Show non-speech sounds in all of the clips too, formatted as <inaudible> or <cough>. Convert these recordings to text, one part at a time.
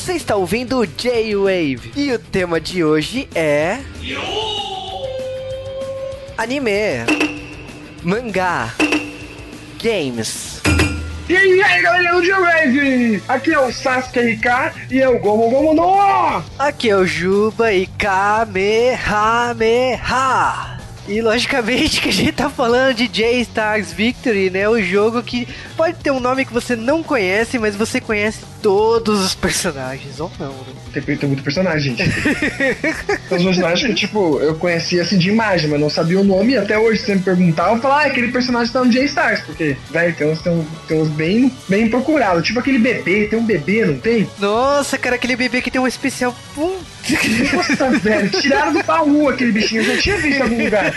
Você está ouvindo J-Wave e o tema de hoje é. Anime, mangá, games. E aí, galera do J-Wave! Aqui é o Sasuke RK e é o Gomu Gomu no! Aqui é o Juba e Kamehameha. E logicamente <laughs> que a gente tá falando de J-Stars Victory, né? O jogo que pode ter um nome que você não conhece, mas você conhece todos os personagens, ou não, né? Tem, tem muito personagem, gente. <laughs> Uns personagens que, tipo, eu conhecia assim de imagem, mas não sabia o nome. E até hoje, se você me perguntar, eu falo, ah, aquele personagem tá no J-Stars. Porque, velho, tem uns, tem, uns, tem uns bem, bem procurados. Tipo aquele bebê, tem um bebê, não tem? Nossa, cara, aquele bebê que tem um especial. Pum. Nossa, velho, tiraram do baú aquele bichinho. Eu já tinha visto em algum lugar.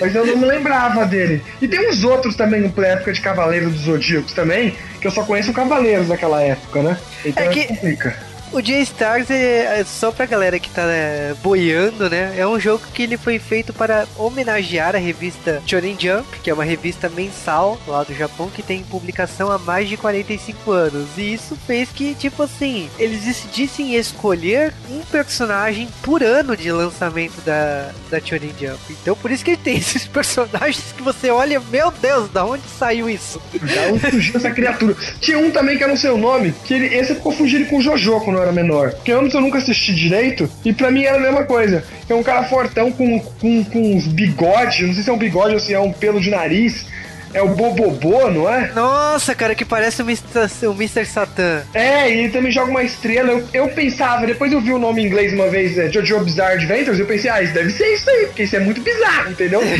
Mas eu não me lembrava dele. E tem uns outros também, pra época de Cavaleiro dos Zodíacos também, que eu só conheço Cavaleiros daquela época, né? Então É é que- complica. O J-Stars é, é só pra galera que tá né, boiando, né? É um jogo que ele foi feito para homenagear a revista Shonen Jump, que é uma revista mensal lá do Japão que tem publicação há mais de 45 anos. E isso fez que, tipo assim, eles decidissem escolher um personagem por ano de lançamento da, da Shonen Jump. Então por isso que ele tem <laughs> esses personagens que você olha, meu Deus, da onde saiu isso? Da onde surgiu essa criatura? Tinha um também que eu não sei o nome, que ele, esse confundi ele com o Jojo quando era menor. Porque antes eu nunca assisti direito, e pra mim era a mesma coisa. É um cara fortão com, com, com uns bigodes, não sei se é um bigode ou se é um pelo de nariz. É o Bobobô, não é? Nossa, cara, que parece o Mr. o Mr. Satan. É, e ele também joga uma estrela. Eu, eu pensava, depois eu vi o nome em inglês uma vez, é, Jojo Bizarre Adventures, eu pensei, ah, isso deve ser isso aí, porque isso é muito bizarro, entendeu? <laughs>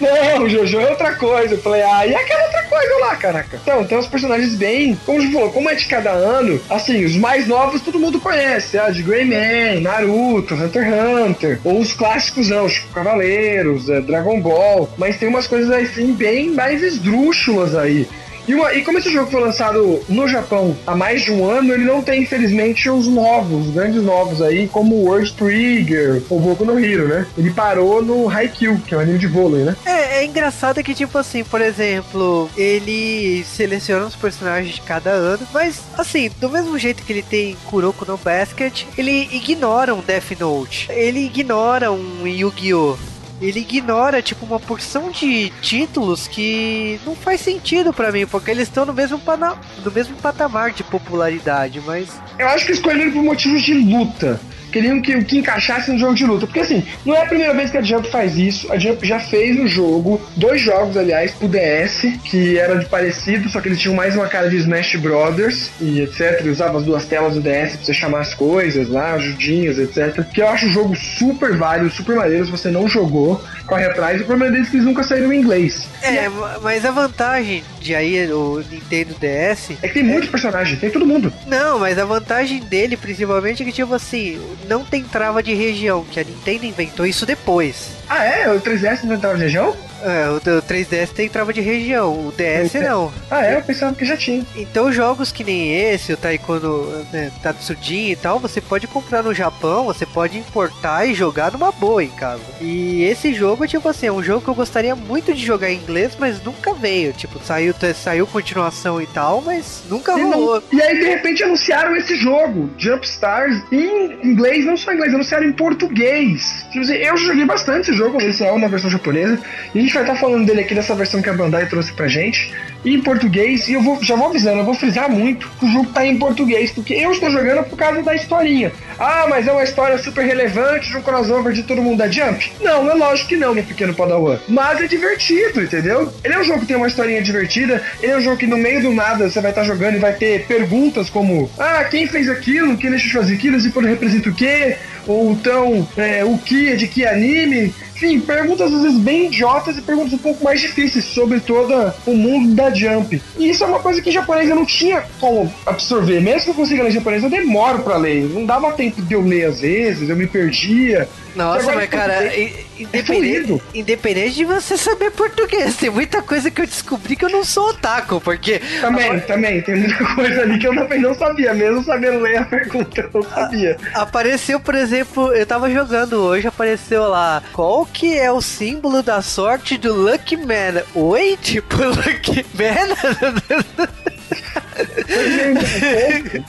Não, Jojo é outra coisa. Eu falei, ah, e aquela outra coisa lá, caraca. Então, tem uns personagens bem, como você falou, como é de cada ano, assim, os mais novos todo mundo conhece, ah, de Greyman, Naruto, Hunter x Hunter, ou os clássicos não, tipo Cavaleiros, é, Dragon Ball, mas tem umas coisas assim bem mais esdrúxulas aí. E, uma- e como esse jogo foi lançado no Japão há mais de um ano, ele não tem, infelizmente, os novos, os grandes novos aí, como o World Trigger ou Boku no Hero, né? Ele parou no Haikyuu, que é um anime de vôlei, né? É, é engraçado que, tipo assim, por exemplo, ele seleciona os personagens de cada ano, mas, assim, do mesmo jeito que ele tem Kuroko no Basket, ele ignora um Death Note, ele ignora um Yu-Gi-Oh! Ele ignora, tipo, uma porção de títulos que não faz sentido pra mim, porque eles estão no mesmo, pana- no mesmo patamar de popularidade, mas Eu acho que escolheram por motivos de luta. Queriam que, que encaixasse no jogo de luta. Porque assim, não é a primeira vez que a Jump faz isso. A Jump já fez no jogo, dois jogos, aliás, pro DS, que era de parecido, só que eles tinham mais uma cara de Smash Brothers e etc. Ele usava as duas telas do DS pra você chamar as coisas lá, ajudinhas, etc. Que eu acho o jogo super válido, super maneiro. Se você não jogou, corre atrás. O problema deles é que eles nunca saíram em inglês. É, ma- mas a vantagem de aí o Nintendo DS. É que tem muito personagem, tem todo mundo. Não, mas a vantagem dele, principalmente, é que, tipo assim, não tem trava de região, que a Nintendo inventou isso depois. Ah, é? O 3DS não entrava na região? É, o do 3DS tem trava de região, o DS não. Ah, é? Eu pensava que já tinha. Então jogos que nem esse, o Taekwondo né, Tatsujin e tal, você pode comprar no Japão, você pode importar e jogar numa boa em casa. E esse jogo, tipo assim, é um jogo que eu gostaria muito de jogar em inglês, mas nunca veio. Tipo, saiu, saiu continuação e tal, mas nunca E, não- rolou. e aí, de repente, anunciaram esse jogo, Jump Stars, em inglês, não só em inglês, anunciaram em português. Tipo assim, eu joguei bastante esse jogo, esse é na versão japonesa, e gente vai estar falando dele aqui dessa versão que a Bandai trouxe pra gente, e em português, e eu vou, já vou avisando, eu vou frisar muito que o jogo tá em português, porque eu estou jogando por causa da historinha. Ah, mas é uma história super relevante de um crossover de todo mundo da Jump? Não, é lógico que não, meu pequeno Padawan. Mas é divertido, entendeu? Ele é um jogo que tem uma historinha divertida, ele é um jogo que no meio do nada você vai estar jogando e vai ter perguntas como: Ah, quem fez aquilo? Quem deixou de fazer aquilo? Esse pano representa o quê? Ou então, é, o que é de que anime? Enfim, perguntas às vezes bem idiotas e perguntas um pouco mais difíceis sobre todo o mundo da Jump. E isso é uma coisa que em japonês eu não tinha como absorver. Mesmo que eu consiga ler japonês, eu demoro pra ler. Não dava tempo de eu ler às vezes, eu me perdia. Nossa, mas cara, i- independente, independente de você saber português, tem muita coisa que eu descobri que eu não sou otaku, porque Também, também, tem muita coisa ali que eu também não sabia, mesmo sabendo ler a pergunta, eu não sabia. apareceu, por exemplo, eu tava jogando hoje, apareceu lá, qual que é o símbolo da sorte do Lucky Man? Oi? <laughs> Tipo, Lucky Man?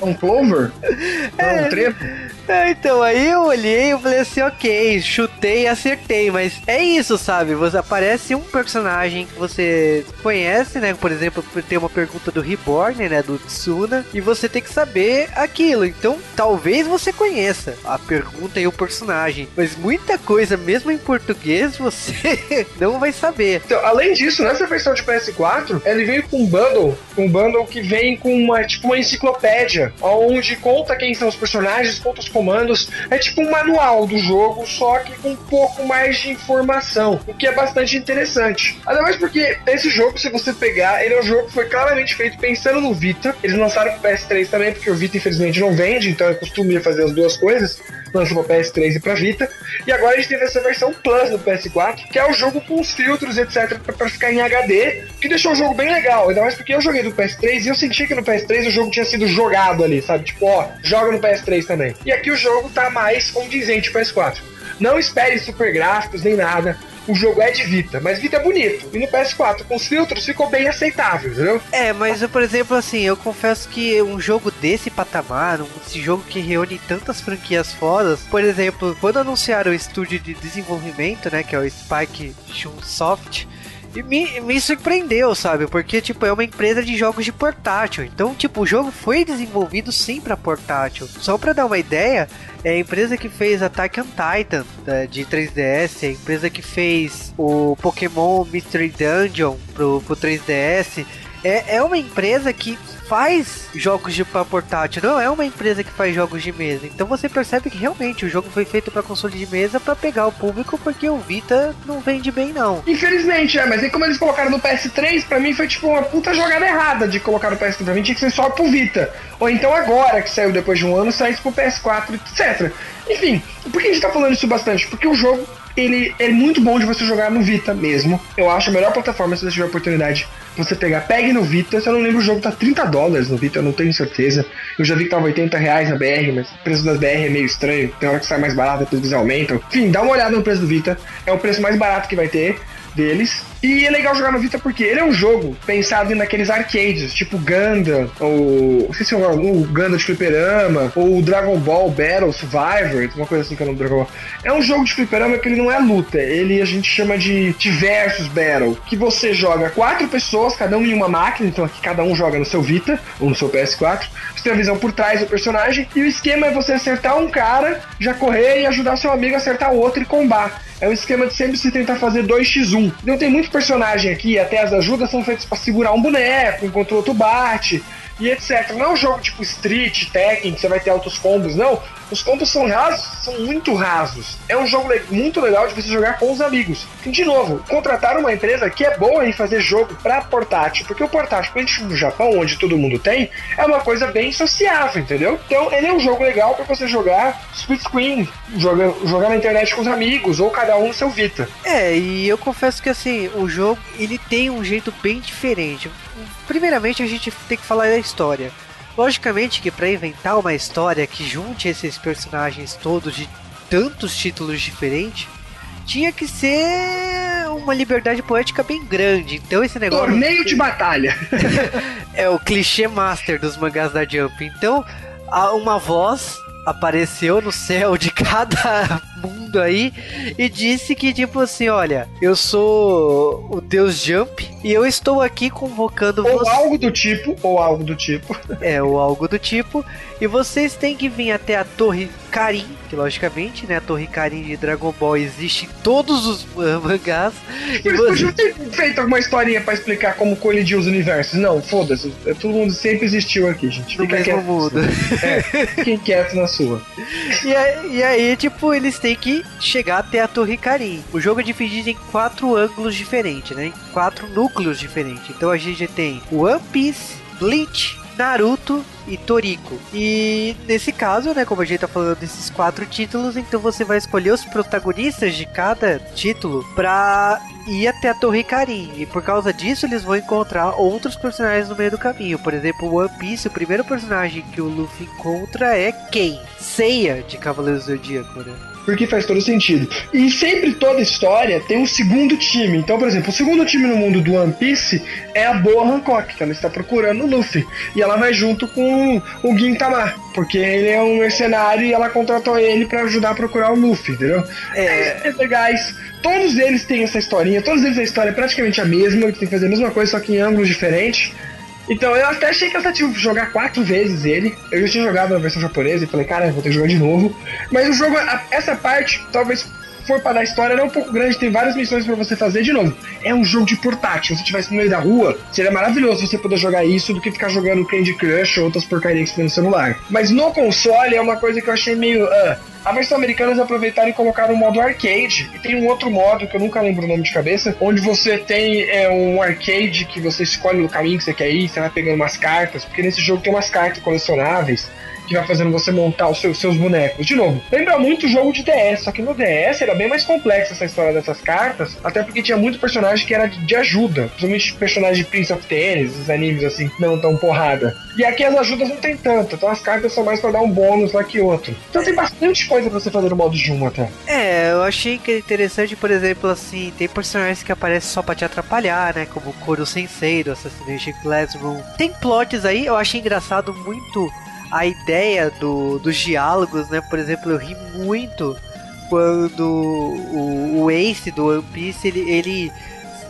um clover? <laughs> É, um trevo? Então, aí eu olhei e falei assim, ok, chutei e acertei, mas é isso, sabe? Você aparece um personagem que você conhece, né? Por exemplo, tem uma pergunta do Reborn, né? Do Tsuna, e você tem que saber aquilo. Então, talvez você conheça a pergunta e o personagem, mas muita coisa, mesmo em português, você <laughs> não vai saber. Então, além disso, nessa versão de PS4, ele veio com um bundle, um bundle que vem com uma, tipo, uma enciclopédia, onde conta quem são os personagens, conta os comandos. É tipo um manual do jogo, só que com um pouco mais de informação, o que é bastante interessante. Ainda mais porque esse jogo, se você pegar, ele é um jogo que foi claramente feito pensando no Vita. Eles lançaram pro PS3 também, porque o Vita infelizmente não vende, então é costume fazer as duas coisas. Lançou pra PS3 e pra Vita. E agora a gente teve essa versão Plus no PS4, que é o jogo com os filtros, etc, para ficar em HD, que deixou o jogo bem legal. Ainda mais porque eu joguei no PS3 e eu senti que no PS3 o jogo tinha sido jogado ali, sabe? Tipo, ó, joga no PS3 também. E aqui o jogo tá mais condizente PS4. Não espere super gráficos nem nada. O jogo é de Vita, mas Vita é bonito. E no PS4, com os filtros, ficou bem aceitável, entendeu? É, mas eu, por exemplo, assim, eu confesso que um jogo desse patamar, um, esse jogo que reúne tantas franquias fodas, por exemplo, quando anunciaram o estúdio de desenvolvimento, né, que é o Spike Chunsoft, e me, me surpreendeu, sabe? Porque, tipo, é uma empresa de jogos de portátil. Então, tipo, o jogo foi desenvolvido sim pra portátil. Só pra dar uma ideia, é a empresa que fez Attack on Titan de 3DS, é a empresa que fez o Pokémon Mystery Dungeon pro, pro 3DS. É, é uma empresa que faz jogos de portátil, não é uma empresa que faz jogos de mesa. Então você percebe que realmente o jogo foi feito para console de mesa para pegar o público, porque o Vita não vende bem não. Infelizmente, é, mas aí como eles colocaram no PS3, para mim foi tipo uma puta jogada errada de colocar no PS3, pra mim tinha que ser só pro Vita. Ou então agora que saiu depois de um ano, saísse pro PS4, etc. Enfim, por que a gente tá falando isso bastante? Porque o jogo ele é muito bom de você jogar no Vita mesmo. Eu acho a melhor plataforma se você tiver oportunidade você pegar. Pegue no Vita, se eu não lembro o jogo tá 30 dólares no Vita, eu não tenho certeza. Eu já vi que tava 80 reais na BR, mas o preço das BR é meio estranho. Tem hora que sai mais barato, depois eles aumentam. Enfim, dá uma olhada no preço do Vita. É o preço mais barato que vai ter deles. E é legal jogar no Vita porque ele é um jogo pensado naqueles arcades, tipo Gundam, ou. Não sei se é o Gundam de fliperama, ou Dragon Ball Battle Survivor, uma coisa assim que é o nome do Dragon Ball. É um jogo de fliperama que ele não é luta, ele a gente chama de, versus battle, que você joga quatro pessoas, cada um em uma máquina, então aqui cada um joga no seu Vita, ou no seu PS4. Você tem a visão por trás do personagem, e o esquema é você acertar um cara, já correr e ajudar seu amigo a acertar o outro e combar. É um esquema de sempre se tentar fazer 2x1. Então tem muito personagem aqui, até as ajudas são feitas para segurar um boneco enquanto o outro bate e etc. Não é um jogo tipo Street, Tekken, que você vai ter altos combos, não. Os combos são rasos, são muito rasos. É um jogo muito legal de você jogar com os amigos. E, de novo, contratar uma empresa que é boa em fazer jogo para portátil, porque o portátil, principalmente no Japão, onde todo mundo tem, é uma coisa bem sociável, entendeu? Então, ele é um jogo legal para você jogar split screen, jogar, jogar na internet com os amigos, ou cada um no seu Vita. É, e eu confesso que assim, o jogo ele tem um jeito bem diferente. Primeiramente, a gente tem que falar da história. Logicamente que para inventar uma história que junte esses personagens todos de tantos títulos diferentes, tinha que ser uma liberdade poética bem grande. Então esse negócio. Torneio de batalha! <laughs> é o clichê master dos mangás da Jump. Então, uma voz apareceu no céu de cada mundo aí e disse que, tipo assim, olha, eu sou o Deus Jump e eu estou aqui convocando ou você. Ou algo do tipo, ou algo do tipo. <laughs> É, ou algo do tipo. E vocês têm que vir até a Torre Karin, que logicamente, né, a Torre Karin de Dragon Ball existe em todos os <laughs> mangás. e você... ter feito alguma historinha para explicar como colidiu os universos. Não, foda-se. É, todo mundo sempre existiu aqui, gente. No Fica mesmo quieto mundo. <laughs> É, fiquem quietos na sua. E aí, e aí, tipo, eles têm que chegar até a Torre Karin. O jogo é dividido em quatro ângulos diferentes, né? Em quatro núcleos diferentes. Então a gente tem One Piece, Bleach, Naruto e Toriko. E nesse caso, né, como a gente tá falando desses quatro títulos, então você vai escolher os protagonistas de cada título pra ir até a Torre Karin. E por causa disso, eles vão encontrar outros personagens no meio do caminho. Por exemplo, o One Piece, o primeiro personagem que o Luffy encontra é quem? Seiya, de Cavaleiros do Zodíaco, né? porque faz todo sentido. E sempre toda história tem um segundo time. Então, por exemplo, o segundo time no mundo do One Piece é a Boa Hancock, que ela está procurando o Luffy. E ela vai junto com o Gintama, porque ele é um mercenário e ela contratou ele para ajudar a procurar o Luffy, entendeu? É, é, é legais. Todos eles têm essa historinha, todos eles a história é praticamente a mesma, eles têm que fazer a mesma coisa, só que em ângulos diferentes. Então eu até achei cansativo jogar quatro vezes ele. Eu já tinha jogado na versão japonesa e falei, cara, vou ter que jogar de novo. Mas o jogo, essa parte, talvez for para dar história, era um pouco grande, tem várias missões para você fazer de novo. É um jogo de portátil. Se estivesse no meio da rua, seria maravilhoso você poder jogar isso do que ficar jogando Candy Crush ou outras porcarias que tem no celular. Mas no console é uma coisa que eu achei meio. Uh, a versão americana eles aproveitaram e colocaram o modo arcade. E tem um outro modo que eu nunca lembro o nome de cabeça, onde você tem é, um arcade que você escolhe o caminho que você quer ir, você vai pegando umas cartas, porque nesse jogo tem umas cartas colecionáveis que vai fazendo você montar os seus, seus bonecos. De novo, lembra muito o jogo de DS, só que no DS era bem mais complexa essa história dessas cartas, até porque tinha muito personagem que era de, de ajuda, principalmente personagens de Prince of Tennis, os animes assim, não tão porrada. E aqui as ajudas não tem tanto, então as cartas são mais para dar um bônus lá que outro. Então tem bastante coisa pra você fazer no modo de até. É, eu achei que é interessante, por exemplo, assim, tem personagens que aparecem só pra te atrapalhar, né? Como o Koro Sensei do Assassination Classroom. Tem plots aí, eu achei engraçado muito a ideia do, dos diálogos, né? Por exemplo, eu ri muito quando o, o Ace do One Piece ele, ele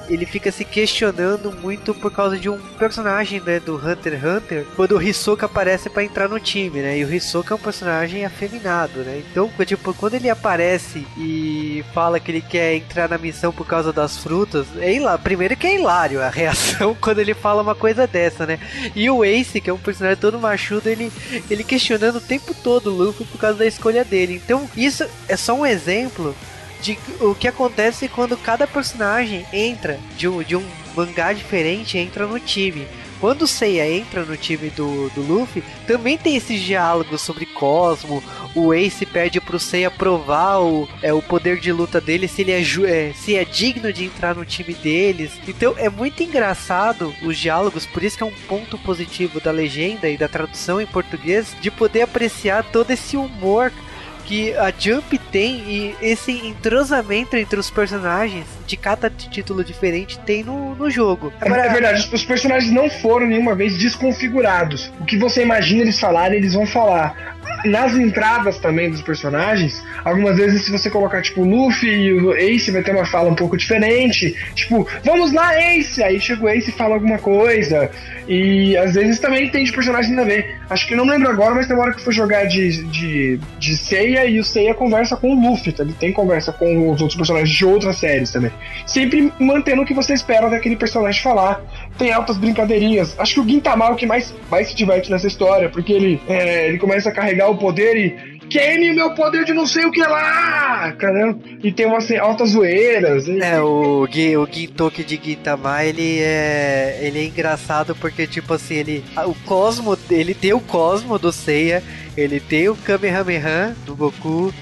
ele fica se questionando muito por causa de um personagem né, do Hunter x Hunter, quando o Hisoka aparece para entrar no time, né? E o Hisoka é um personagem afeminado, né? Então, tipo, quando ele aparece e fala que ele quer entrar na missão por causa das frutas, é hilário. Primeiro que é hilário a reação <laughs> quando ele fala uma coisa dessa, né? E o Ace, que é um personagem todo machudo, ele, ele questionando o tempo todo o Luffy por causa da escolha dele. Então, isso é só um exemplo de o que acontece quando cada personagem entra de um, de um mangá diferente entra no time. Quando o Seiya entra no time do, do Luffy, também tem esses diálogos sobre Cosmo. O Ace pede pro Seiya provar o, é, o poder de luta dele, se ele é, é, se é digno de entrar no time deles. Então é muito engraçado os diálogos, por isso que é um ponto positivo da legenda e da tradução em português, de poder apreciar todo esse humor que a Jump tem e esse entrosamento entre os personagens de cada título diferente tem no, no jogo. É, Agora, é verdade, os personagens não foram nenhuma vez desconfigurados. O que você imagina eles falarem, eles vão falar nas entradas também dos personagens, algumas vezes se você colocar tipo o Luffy e o Ace vai ter uma fala um pouco diferente, tipo, vamos lá Ace, aí chega o Ace e fala alguma coisa, e às vezes também tem de personagem a ver. Acho que não lembro agora, mas tem uma hora que foi jogar de, de, de Seiya e o Seiya conversa com o Luffy, tá? ele tem conversa com os outros personagens de outras séries também. Sempre mantendo o que você espera daquele personagem falar. Tem altas brincadeirinhas. Acho que o Gintama é o que mais, mais se diverte nessa história, porque ele, é, ele começa a carregar o poder e queime meu poder de não sei o que lá, caramba. E tem umas altas zoeiras. É, o, o Gintoki de Gintama, ele é, ele é engraçado porque, tipo assim, ele, o Cosmo, ele tem o Cosmo do Seiya, ele tem o Kamehameha do Goku,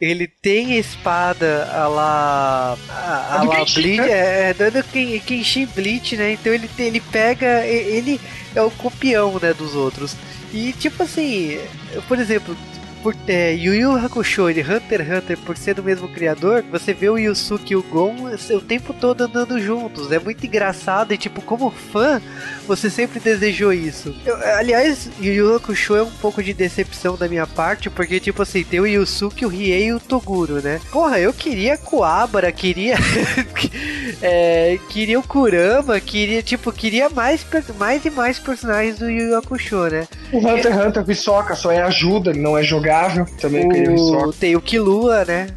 ele tem a espada a lá. A, a lá Bleach, né? é, é dando Kenshin Bleach, né? Então ele, ele pega. Ele é o copião, né, dos outros. E tipo assim, por exemplo, por é, Yu Yu Hakusho e Hunter x Hunter, por ser do mesmo criador, você vê o Yusuke e o Gon o tempo todo andando juntos. É muito engraçado e, tipo, como fã, você sempre desejou isso. Eu, aliás, Yu Yu Hakusho é um pouco de decepção da minha parte, porque, tipo assim, tem o Yusuke, o Riei e o Toguro, né? Porra, eu queria Kuabara, queria. <laughs> é, queria o Kurama, queria, tipo, queria mais, mais e mais personagens do Yu Yu Hakusho, né? O Hunter x Hunter, Hisoka só é ajuda, ele não é jogar jogável. Também o... Tem o Kilua, né?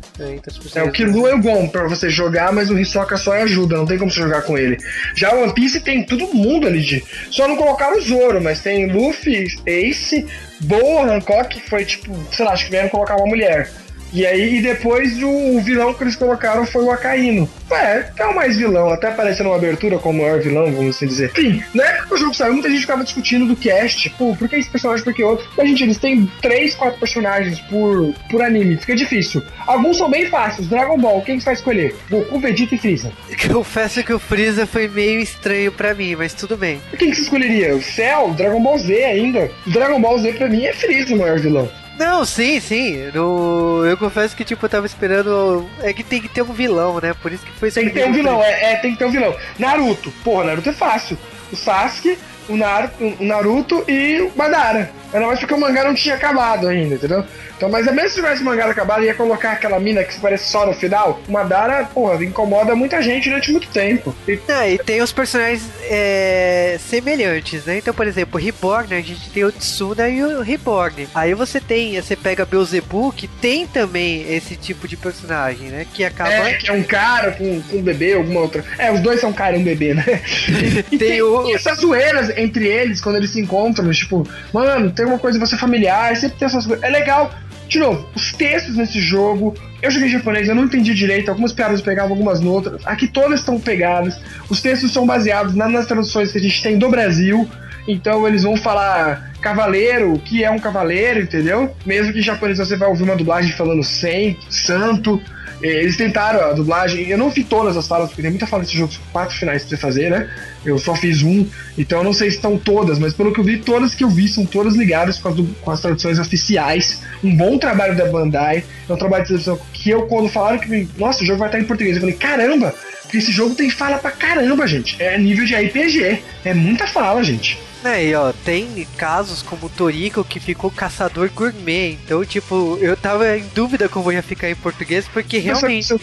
É, o Kilua é o bom pra você jogar, mas o Hisoka só é ajuda, não tem como você jogar com ele. Já o One Piece tem todo mundo ali de. Só não colocaram o Zoro, mas tem Luffy, Ace, Boa, Hancock, que foi tipo, sei lá, acho que vieram colocar uma mulher. E aí, e depois o, o vilão que eles colocaram foi o Acaíno. É, é o mais vilão, até aparecendo uma abertura como o maior vilão, vamos assim dizer. Enfim, na época que o jogo saiu, muita gente ficava discutindo do cast, pô, por que esse personagem, por que outro? Mas, gente, eles têm três, quatro personagens por, por anime, fica difícil. Alguns são bem fáceis, Dragon Ball, quem que você vai escolher? Goku, Vegeta e Freeza. <laughs> Confesso que o Freeza foi meio estranho pra mim, mas tudo bem. Quem que você escolheria? O Cell, Dragon Ball Z ainda. O Dragon Ball Z pra mim é Freeza o maior vilão. Não, sim, sim. No... Eu confesso que, tipo, eu tava esperando. É que tem que ter um vilão, né? Por isso que foi Tem que ter um vilão, é, é, tem que ter um vilão. Naruto. Porra, Naruto é fácil. O Sasuke, o, Nar o Naruto e o Madara. Era mais porque o mangá não tinha acabado ainda, entendeu? Então, mas mesmo se tivesse mangá acabado, ia colocar aquela mina que se parece só no final. O Madara, porra, incomoda muita gente durante muito tempo. E, é, e tem os personagens é, semelhantes, né? Então, por exemplo, o Reborn, a gente tem o Tsuna e o Reborn. Aí você tem, você pega Beelzebub, que tem também esse tipo de personagem, né? Que acaba. É, que é um cara com, com um bebê, alguma outra. É, os dois são cara e um bebê, né? <laughs> E, e tem, tem o... essas zoeiras entre eles quando eles se encontram, tipo, mano, tem uma coisa você familiar, sempre tem essas coisas. É legal de novo, os textos nesse jogo, eu joguei japonês, eu não entendi direito, algumas piadas eu pegava, algumas outras. Aqui todas estão pegadas. Os textos são baseados nas traduções que a gente tem do Brasil. Então eles vão falar cavaleiro, que é um cavaleiro, entendeu? Mesmo que em japonês você vai ouvir uma dublagem falando sem, santo. É, eles tentaram a dublagem, eu não vi todas as falas, porque tem muita fala nesse jogo, quatro finais pra você fazer, né? Eu só fiz um, então eu não sei se estão todas, mas pelo que eu vi, todas que eu vi são todas ligadas com as, com as traduções oficiais. Um bom trabalho da Bandai, é um trabalho de tradução que eu, quando falaram que, nossa, o jogo vai estar em português, eu falei, caramba, porque esse jogo tem fala pra caramba, gente. É nível de RPG, é muita fala, gente. É, e ó, tem casos como o Torico que ficou caçador gourmet. Então, tipo, eu tava em dúvida como ia ficar em português, porque realmente.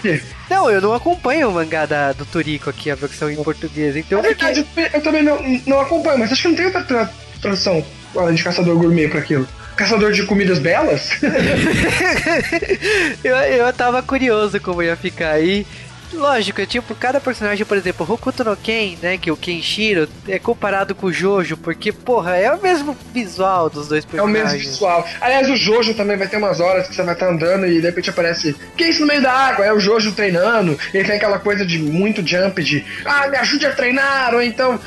Não, eu não acompanho o mangá da, do Torico aqui, a versão em português. Então, é verdade, eu também não, não acompanho, mas acho que não tem outra tra tradução além de caçador gourmet pra aquilo. Caçador de comidas belas? <laughs> eu, eu tava curioso como ia ficar aí. Lógico, é tipo, cada personagem, por exemplo, Hokuto no Ken, né, que é o Kenshiro, é comparado com o Jojo, porque, porra, é o mesmo visual dos dois personagens. É o mesmo visual. Aliás, o Jojo também vai ter umas horas que você vai estar tá andando e de repente aparece, que é isso no meio da água? É o Jojo treinando, ele tem aquela coisa de muito jump, de, ah, me ajude a treinar, ou então,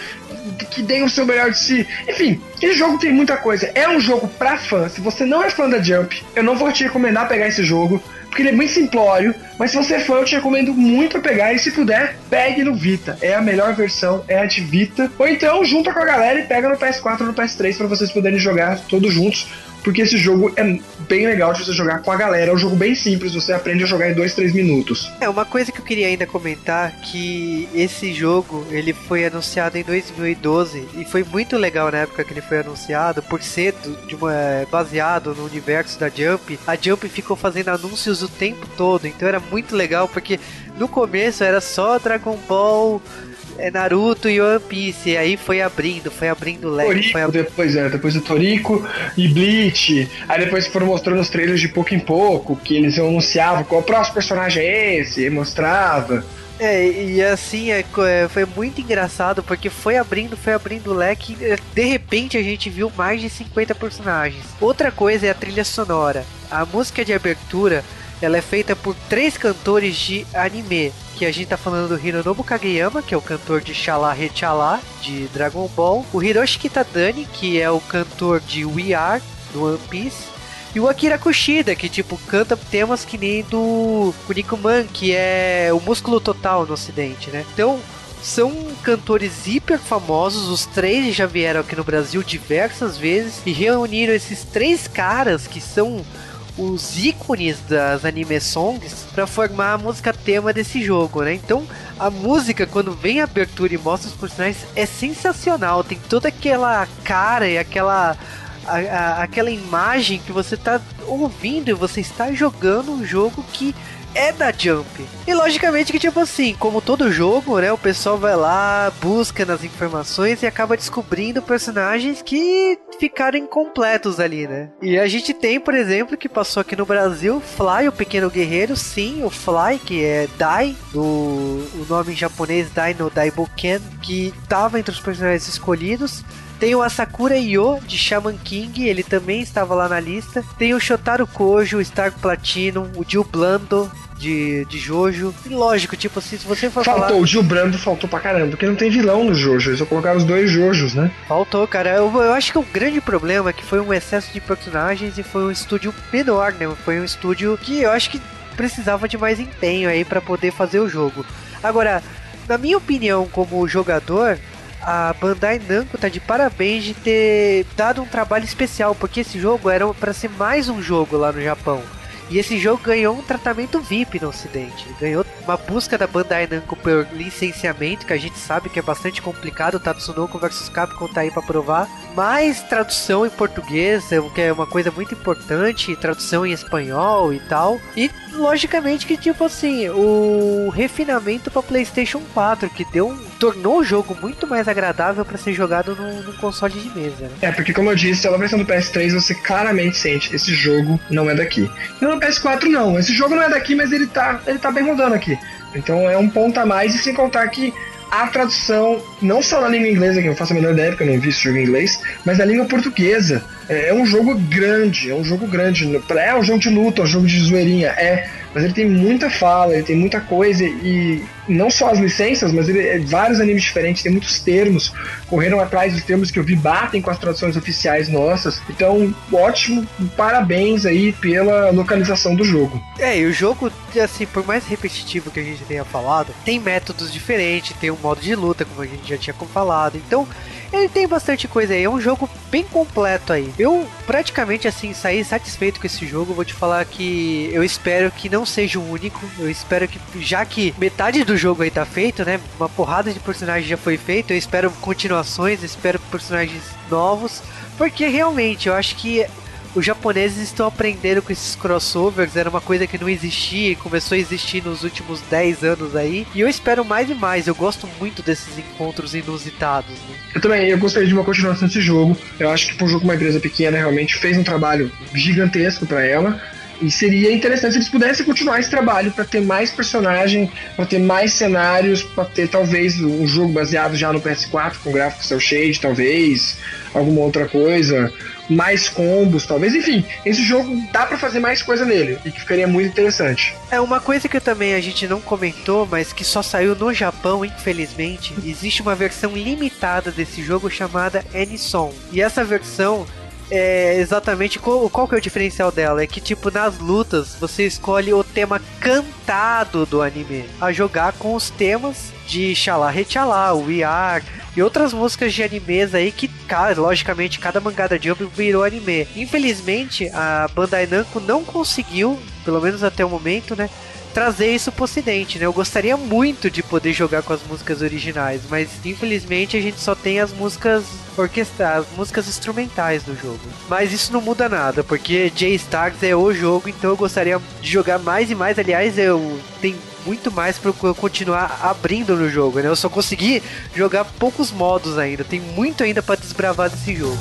que deem o seu melhor de si. Enfim, esse jogo tem muita coisa. É um jogo pra fã. Se você não é fã da Jump, eu não vou te recomendar pegar esse jogo porque ele é bem simplório, mas se você for, eu te recomendo muito pegar e se puder, pegue no Vita. É a melhor versão, é a de Vita. Ou então junta com a galera e pega no PS4 ou no PS3 para vocês poderem jogar todos juntos porque esse jogo é bem legal de você jogar com a galera. É um jogo bem simples, você aprende a jogar em 2, 3 minutos. É, uma coisa que eu queria ainda comentar que esse jogo, ele foi anunciado em 2012 e foi muito legal na época que ele foi anunciado, por ser de uma, baseado no universo da Jump. A Jump ficou fazendo anúncios o tempo todo, então era muito legal porque no começo era só Dragon Ball é Naruto e One Piece. E aí foi abrindo, foi abrindo leque. Foi depois, é, depois o Toriko e Bleach. Aí depois foram mostrando os trailers de pouco em pouco, que eles anunciavam qual o próximo personagem é esse, e mostrava. É, e assim, é, é, foi muito engraçado porque foi abrindo, foi abrindo o leque. De repente a gente viu mais de 50 personagens. Outra coisa é a trilha sonora. A música de abertura ela é feita por três cantores de anime que a gente tá falando do Hironobu Kageyama, que é o cantor de Shala Rechala de Dragon Ball, o Hiroshi Kitadani, que é o cantor de We Are do One Piece, e o Akira Kushida, que tipo canta temas que nem do Kunikuman, que é o músculo total no ocidente, né? Então, são cantores hiper famosos, os três já vieram aqui no Brasil diversas vezes e reuniram esses três caras que são os ícones das anime songs para formar a música tema desse jogo, né? Então, a música quando vem a abertura e mostra os personagens é sensacional, tem toda aquela cara e aquela a, a, aquela imagem que você está ouvindo e você está jogando um jogo que é da Jump. E logicamente que, tipo assim, como todo jogo, né? O pessoal vai lá, busca nas informações e acaba descobrindo personagens que ficaram incompletos ali, né? E a gente tem, por exemplo, que passou aqui no Brasil, Fly, o pequeno guerreiro, sim, o Fly, que é Dai, do o nome em japonês Dai no Daiboken, que tava entre os personagens escolhidos. Tem o Asakura Yo de Shaman King, ele também estava lá na lista. Tem o Shotaro Kojo, o Stark Platinum, o Jill Blando, de, de Jojo. E lógico, tipo, se você for faltou, falar... o Gil Brando faltou pra caramba, porque não tem vilão no Jojo, eles só colocaram os dois Jojos, né? Faltou, cara. Eu, eu acho que o grande problema é que foi um excesso de personagens e foi um estúdio menor, né? Foi um estúdio que eu acho que precisava de mais empenho aí para poder fazer o jogo. Agora, na minha opinião, como jogador, a Bandai Namco tá de parabéns de ter dado um trabalho especial, porque esse jogo era para ser mais um jogo lá no Japão. E esse jogo ganhou um tratamento VIP no ocidente. Ganhou uma busca da Bandai Namco por licenciamento, que a gente sabe que é bastante complicado. Tatsunoko vs Capcom tá aí pra provar. Mais tradução em português, é que é uma coisa muito importante. Tradução em espanhol e tal. E logicamente que, tipo assim, o refinamento para PlayStation 4, que deu um, tornou o jogo muito mais agradável para ser jogado no, no, console de mesa. Né? É, porque como eu disse, a versão do PS3 você claramente sente esse jogo não é daqui. E no PS4 não, esse jogo não é daqui, mas ele tá, ele tá bem rodando aqui. Então é um ponto a mais, e sem contar que a tradução, não só na língua inglesa, que eu faço a melhor ideia, porque eu não vi esse jogo em inglês, mas na língua portuguesa. É, é um jogo grande, é um jogo grande. É um jogo de luta, é um jogo de zoeirinha, é. Mas ele tem muita fala, ele tem muita coisa e não só as licenças, mas ele, é vários animes diferentes, tem muitos termos. Correram atrás dos termos que eu vi, batem com as traduções oficiais nossas. Então, ótimo, parabéns aí pela localização do jogo. É, e o jogo, assim, por mais repetitivo que a gente tenha falado, tem métodos diferentes, tem um modo de luta, como a gente já tinha falado. Então, ele tem bastante coisa aí, é um jogo bem completo aí. Eu praticamente assim saí satisfeito com esse jogo. Vou te falar que eu espero que não seja o único. Eu espero que, já que metade do jogo aí tá feito, né? Uma porrada de personagens já foi feito. Eu espero continuações, espero personagens novos. Porque realmente eu acho que os japoneses estão aprendendo com esses crossovers, era uma coisa que não existia e começou a existir nos últimos 10 anos aí. E eu espero mais e mais, eu gosto muito desses encontros inusitados. Né? Eu também, eu gostaria de uma continuação desse jogo. Eu acho que para um jogo uma empresa pequena realmente fez um trabalho gigantesco para ela. E seria interessante se eles pudessem continuar esse trabalho para ter mais personagem, para ter mais cenários, para ter talvez um jogo baseado já no PS4 com gráfico cel shade, talvez alguma outra coisa, mais combos, talvez. Enfim, esse jogo dá para fazer mais coisa nele e que ficaria muito interessante. É uma coisa que também a gente não comentou, mas que só saiu no Japão, infelizmente. Existe uma versão limitada desse jogo chamada N-Song. E essa versão é exatamente qual, qual que é o diferencial dela? É que, tipo, nas lutas você escolhe o tema cantado do anime a jogar com os temas de Xalá Rechalá, We Are e outras músicas de animes aí que, logicamente, cada mangada Jump virou anime. Infelizmente, a Bandai Namco não conseguiu, pelo menos até o momento, né? trazer isso pro ocidente, né? Eu gostaria muito de poder jogar com as músicas originais, mas infelizmente a gente só tem as músicas orquestradas, as músicas instrumentais do jogo. Mas isso não muda nada, porque J-Stars é o jogo, então eu gostaria de jogar mais e mais. Aliás, eu tenho muito mais para eu continuar abrindo no jogo, né? Eu só consegui jogar poucos modos ainda, tem muito ainda para desbravar desse jogo.